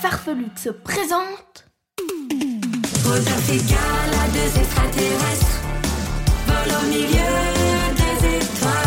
Farfelux se présentent Rodolphe et Gala, deux extraterrestres, volent au milieu des étoiles,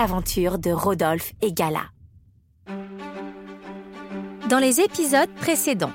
de Rodolphe et Gala. Dans les épisodes précédents,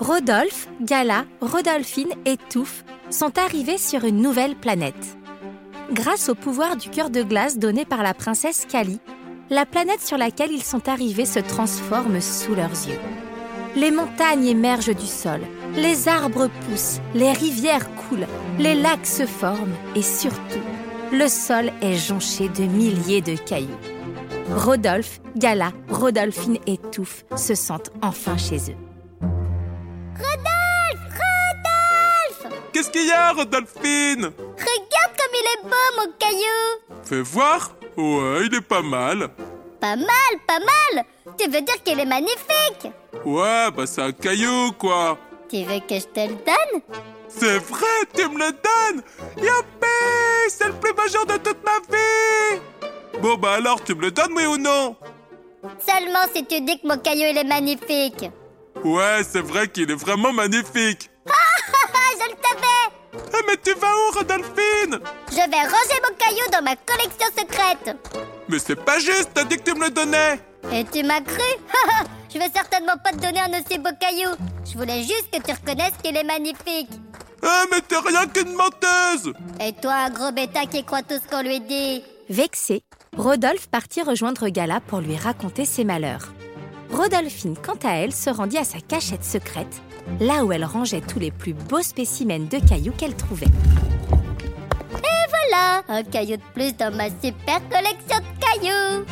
Rodolphe, Gala, Rodolphine et Touffe sont arrivés sur une nouvelle planète. Grâce au pouvoir du cœur de glace donné par la princesse Kali, la planète sur laquelle ils sont arrivés se transforme sous leurs yeux. Les montagnes émergent du sol, les arbres poussent, les rivières coulent, les lacs se forment et surtout, le sol est jonché de milliers de cailloux. Rodolphe, Gala, Rodolphine et Touffe se sentent enfin chez eux. Qu'est-ce qu'il y a, Rodolphine? Regarde comme il est beau, mon caillou Fais voir? Ouais, il est pas mal. Pas mal, pas mal Tu veux dire qu'il est magnifique Ouais, bah c'est un caillou, quoi. Tu veux que je te le donne? C'est vrai, tu me le donnes. Youpi C'est le plus beau jour de toute ma vie. Bon, bah alors, tu me le donnes, oui ou non? Seulement si tu dis que mon caillou il est magnifique. Ouais, c'est vrai qu'il est vraiment magnifique. Ah, je le savais. Eh, mais tu vas où, Rodolphine? Je vais ranger mon caillou dans ma collection secrète. Mais c'est pas juste, t'as dit que tu me le donnais. Et tu m'as cru? Je vais certainement pas te donner un aussi beau caillou. Je voulais juste que tu reconnaisses qu'il est magnifique Ah, mais t'es rien qu'une menteuse Et toi, un gros bêta qui croit tout ce qu'on lui dit? Vexé, Rodolphe partit rejoindre Gala pour lui raconter ses malheurs. Rodolphine, quant à elle, se rendit à sa cachette secrète, là où elle rangeait tous les plus beaux spécimens de cailloux qu'elle trouvait. Voilà, un caillou de plus dans ma super collection de cailloux.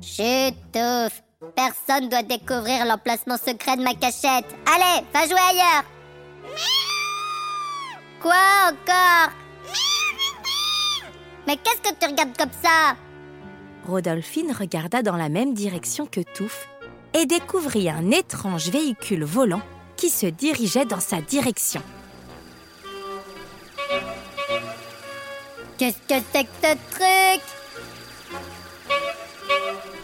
Chut. Personne doit découvrir l'emplacement secret de ma cachette. Allez, va jouer ailleurs. Quoi encore Mais qu'est-ce que tu regardes comme ça Rodolphine regarda dans la même direction que Touffe et découvrit un étrange véhicule volant qui se dirigeait dans sa direction. Qu'est-ce que c'est que ce truc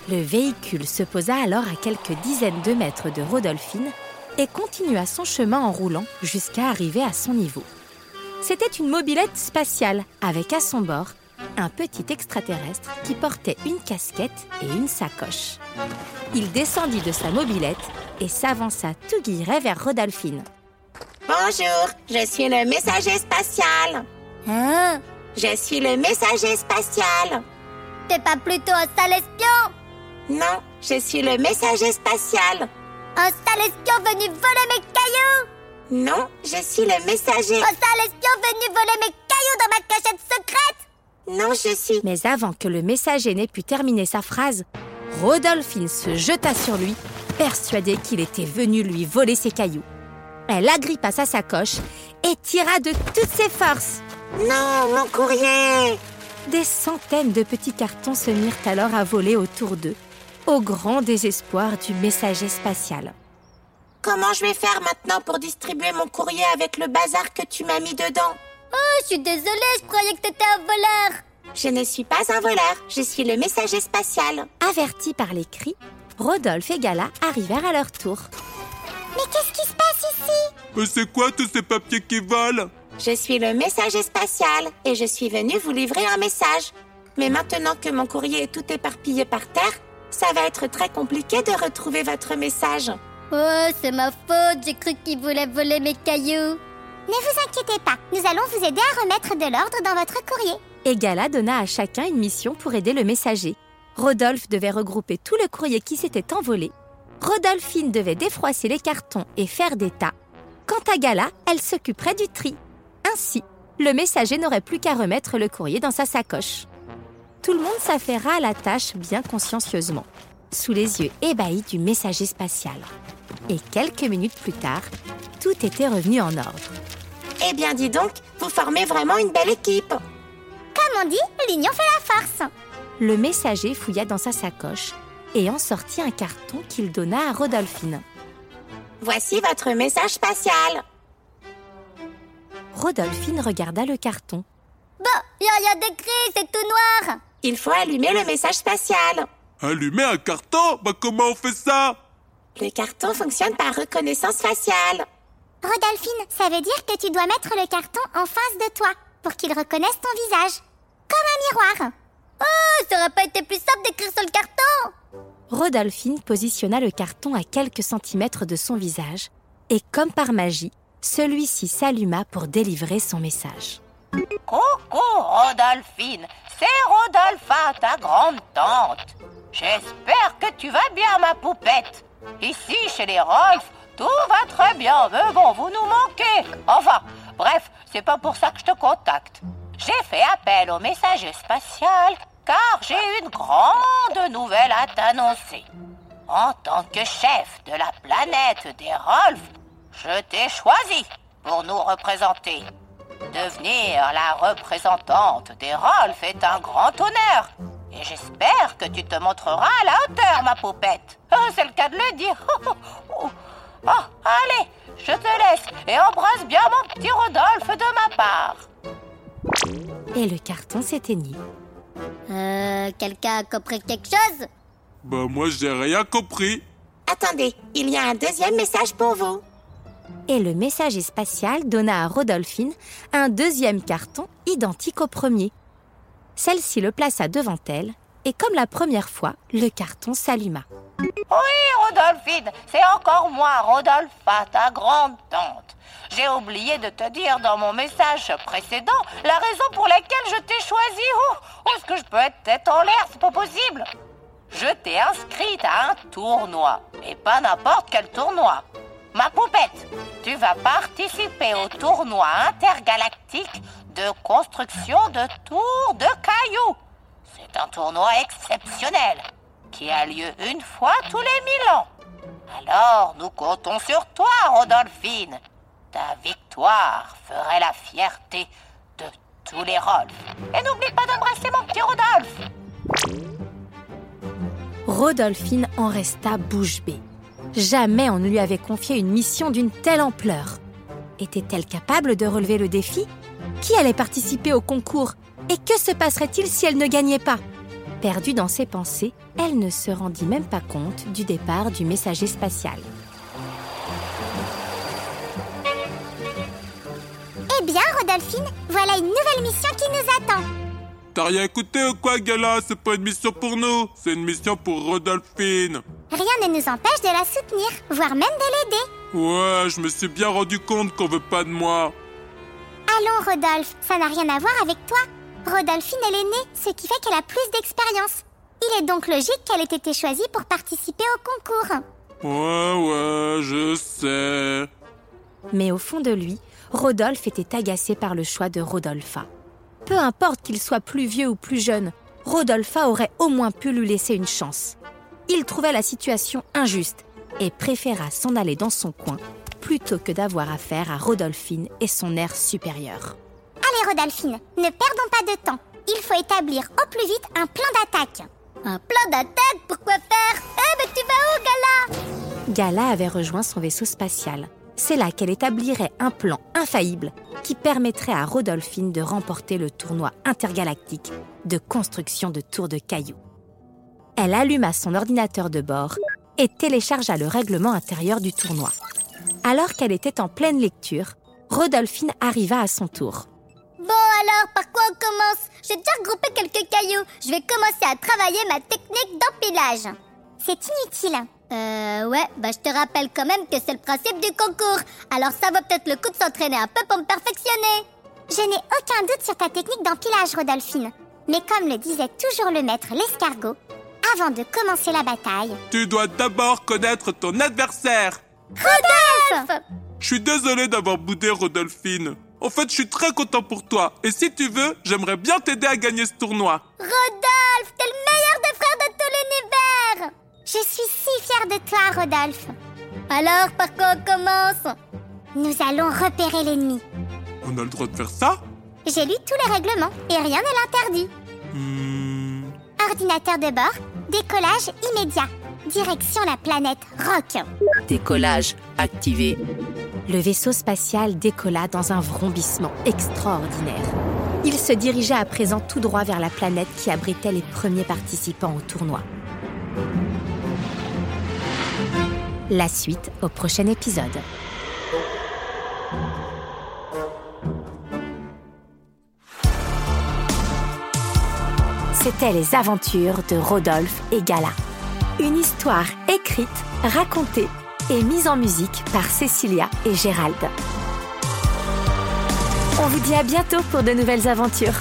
Le véhicule se posa alors à quelques dizaines de mètres de Rodolphine et continua son chemin en roulant jusqu'à arriver à son niveau. C'était une mobilette spatiale avec à son bord un petit extraterrestre qui portait une casquette et une sacoche. Il descendit de sa mobilette et s'avança tout guilleret vers Rodolphine. Bonjour, je suis le messager spatial. Hein? Je suis le messager spatial. T'es pas plutôt un sale espion? Non, je suis le messager spatial. Un sale espion venu voler mes cailloux? Non, je suis le messager. Un sale espion venu voler mes cailloux dans ma cachette secrète Non, je suis. Mais avant que le messager n'ait pu terminer sa phrase, Rodolphine se jeta sur lui, persuadée qu'il était venu lui voler ses cailloux. Elle agrippa sa sacoche et tira de toutes ses forces. Non, mon courrier. Des centaines de petits cartons se mirent alors à voler autour d'eux, au grand désespoir du messager spatial. Comment je vais faire maintenant pour distribuer mon courrier avec le bazar que tu m'as mis dedans? Oh, je suis désolée, je croyais que t'étais un voleur Je ne suis pas un voleur, je suis le messager spatial. Avertis par les cris, Rodolphe et Gala arrivèrent à leur tour. Mais qu'est-ce qui se passe ici? Mais c'est quoi tous ces papiers qui volent? Je suis le messager spatial et je suis venu vous livrer un message. Mais maintenant que mon courrier est tout éparpillé par terre, ça va être très compliqué de retrouver votre message. Oh, c'est ma faute, j'ai cru qu'il voulait voler mes cailloux Ne vous inquiétez pas, nous allons vous aider à remettre de l'ordre dans votre courrier. Et Gala donna à chacun une mission pour aider le messager. Rodolphe devait regrouper tout le courrier qui s'était envolé. Rodolphine devait défroisser les cartons et faire des tas. Quant à Gala, elle s'occuperait du tri. Ainsi, le messager n'aurait plus qu'à remettre le courrier dans sa sacoche. Tout le monde s'affaira à la tâche bien consciencieusement, sous les yeux ébahis du messager spatial. Et quelques minutes plus tard, tout était revenu en ordre. Eh bien, dis donc, vous formez vraiment une belle équipe. Comme on dit, l'union fait la force. Le messager fouilla dans sa sacoche et en sortit un carton qu'il donna à Rodolphine. Voici votre message spatial. Rodolphine regarda le carton. Bon, y a d'écrit, c'est tout noir. Il faut allumer le message spatial. Allumer un carton? Bah comment on fait ça? Le carton fonctionne par reconnaissance faciale. Rodolphine, ça veut dire que tu dois mettre le carton en face de toi pour qu'il reconnaisse ton visage. Comme un miroir. Oh, ça aurait pas été plus simple d'écrire sur le carton Rodolphine positionna le carton à quelques centimètres de son visage et comme par magie, celui-ci s'alluma pour délivrer son message. Coucou Rodolphine, c'est Rodolpha, ta grande tante. J'espère que tu vas bien, ma poupette. Ici, chez les Rolf, tout va très bien, mais bon, vous nous manquez. Enfin, bref, c'est pas pour ça que je te contacte. J'ai fait appel au messager spatial car j'ai une grande nouvelle à t'annoncer. En tant que chef de la planète des Rolf, je t'ai choisi pour nous représenter. Devenir la représentante des Rolf est un grand honneur. Et j'espère que tu te montreras à la hauteur, ma poupette. Oh, c'est le cas de le dire. Oh, oh, oh. Oh, allez, je te laisse et embrasse bien mon petit Rodolphe de ma part. Et le carton s'éteignit. Euh, quelqu'un a compris quelque chose? Bah moi j'ai rien compris. Attendez, il y a un deuxième message pour vous. Et le messager spatial donna à Rodolphine un deuxième carton identique au premier. Celle-ci le plaça devant elle et comme la première fois, le carton s'alluma. Oui, Rodolphine, c'est encore moi, Rodolpha, ta grande tante. J'ai oublié de te dire dans mon message précédent la raison pour laquelle je t'ai choisi. Oh, est-ce que je peux être tête en l'air C'est pas possible. Je t'ai inscrite à un tournoi, et pas n'importe quel tournoi. Ma poupette, tu vas participer au tournoi intergalactique de construction de tours de cailloux. C'est un tournoi exceptionnel qui a lieu une fois tous les mille ans. Alors, nous comptons sur toi, Rodolphine. Ta victoire ferait la fierté de tous les Rolf. Et n'oublie pas d'embrasser mon petit Rodolphe. Rodolphine en resta bouche bée. Jamais on ne lui avait confié une mission d'une telle ampleur. Était-elle capable de relever le défi? Qui allait participer au concours Et que se passerait-il si elle ne gagnait pas Perdue dans ses pensées, elle ne se rendit même pas compte du départ du messager spatial. Eh bien, Rodolphine, voilà une nouvelle mission qui nous attend. T'as rien écouté ou quoi, Gala? C'est pas une mission pour nous, c'est une mission pour Rodolphine. Rien ne nous empêche de la soutenir, voire même de l'aider. Ouais, je me suis bien rendu compte qu'on veut pas de moi. Allons, Rodolphe, ça n'a rien à voir avec toi. Rodolphine est l'aînée, ce qui fait qu'elle a plus d'expérience. Il est donc logique qu'elle ait été choisie pour participer au concours. Ouais, ouais, je sais. Mais au fond de lui, Rodolphe était agacé par le choix de Rodolpha. Peu importe qu'il soit plus vieux ou plus jeune, Rodolpha aurait au moins pu lui laisser une chance. Il trouvait la situation injuste et préféra s'en aller dans son coin plutôt que d'avoir affaire à Rodolphine et son air supérieur. Allez, Rodolphine, ne perdons pas de temps. Il faut établir au plus vite un plan d'attaque. Un plan d'attaque? Pourquoi faire? Eh, mais tu vas où, Gala? Gala avait rejoint son vaisseau spatial. C'est là qu'elle établirait un plan infaillible qui permettrait à Rodolphine de remporter le tournoi intergalactique de construction de tours de cailloux. Elle alluma son ordinateur de bord et téléchargea le règlement intérieur du tournoi. Alors qu'elle était en pleine lecture, Rodolphine arriva à son tour. Bon alors, par quoi on commence? J'ai déjà regroupé quelques cailloux. Je vais commencer à travailler ma technique d'empilage. C'est inutile. Euh, ouais, bah je te rappelle quand même que c'est le principe du concours. Alors ça vaut peut-être le coup de s'entraîner un peu pour me perfectionner. Je n'ai aucun doute sur ta technique d'empilage, Rodolphine. Mais comme le disait toujours le maître l'escargot, avant de commencer la bataille, Tu dois d'abord connaître ton adversaire. Rodolphe Je suis désolé d'avoir boudé Rodolphine. En fait, je suis très content pour toi. Et si tu veux, j'aimerais bien t'aider à gagner ce tournoi. Rodolphe, t'es le meilleur des frères de tout l'univers je suis si fière de toi, Rodolphe. Alors, par quoi on commence? Nous allons repérer l'ennemi. On a le droit de faire ça? J'ai lu tous les règlements et rien ne l'interdit. Hmm, Ordinateur de bord, décollage immédiat. Direction la planète Rock. Décollage activé. Le vaisseau spatial décolla dans un vrombissement extraordinaire. Il se dirigeait à présent tout droit vers la planète qui abritait les premiers participants au tournoi. La suite au prochain épisode. C'était les aventures de Rodolphe et Gala. Une histoire écrite, racontée et mise en musique par Cécilia et Gérald. On vous dit à bientôt pour de nouvelles aventures.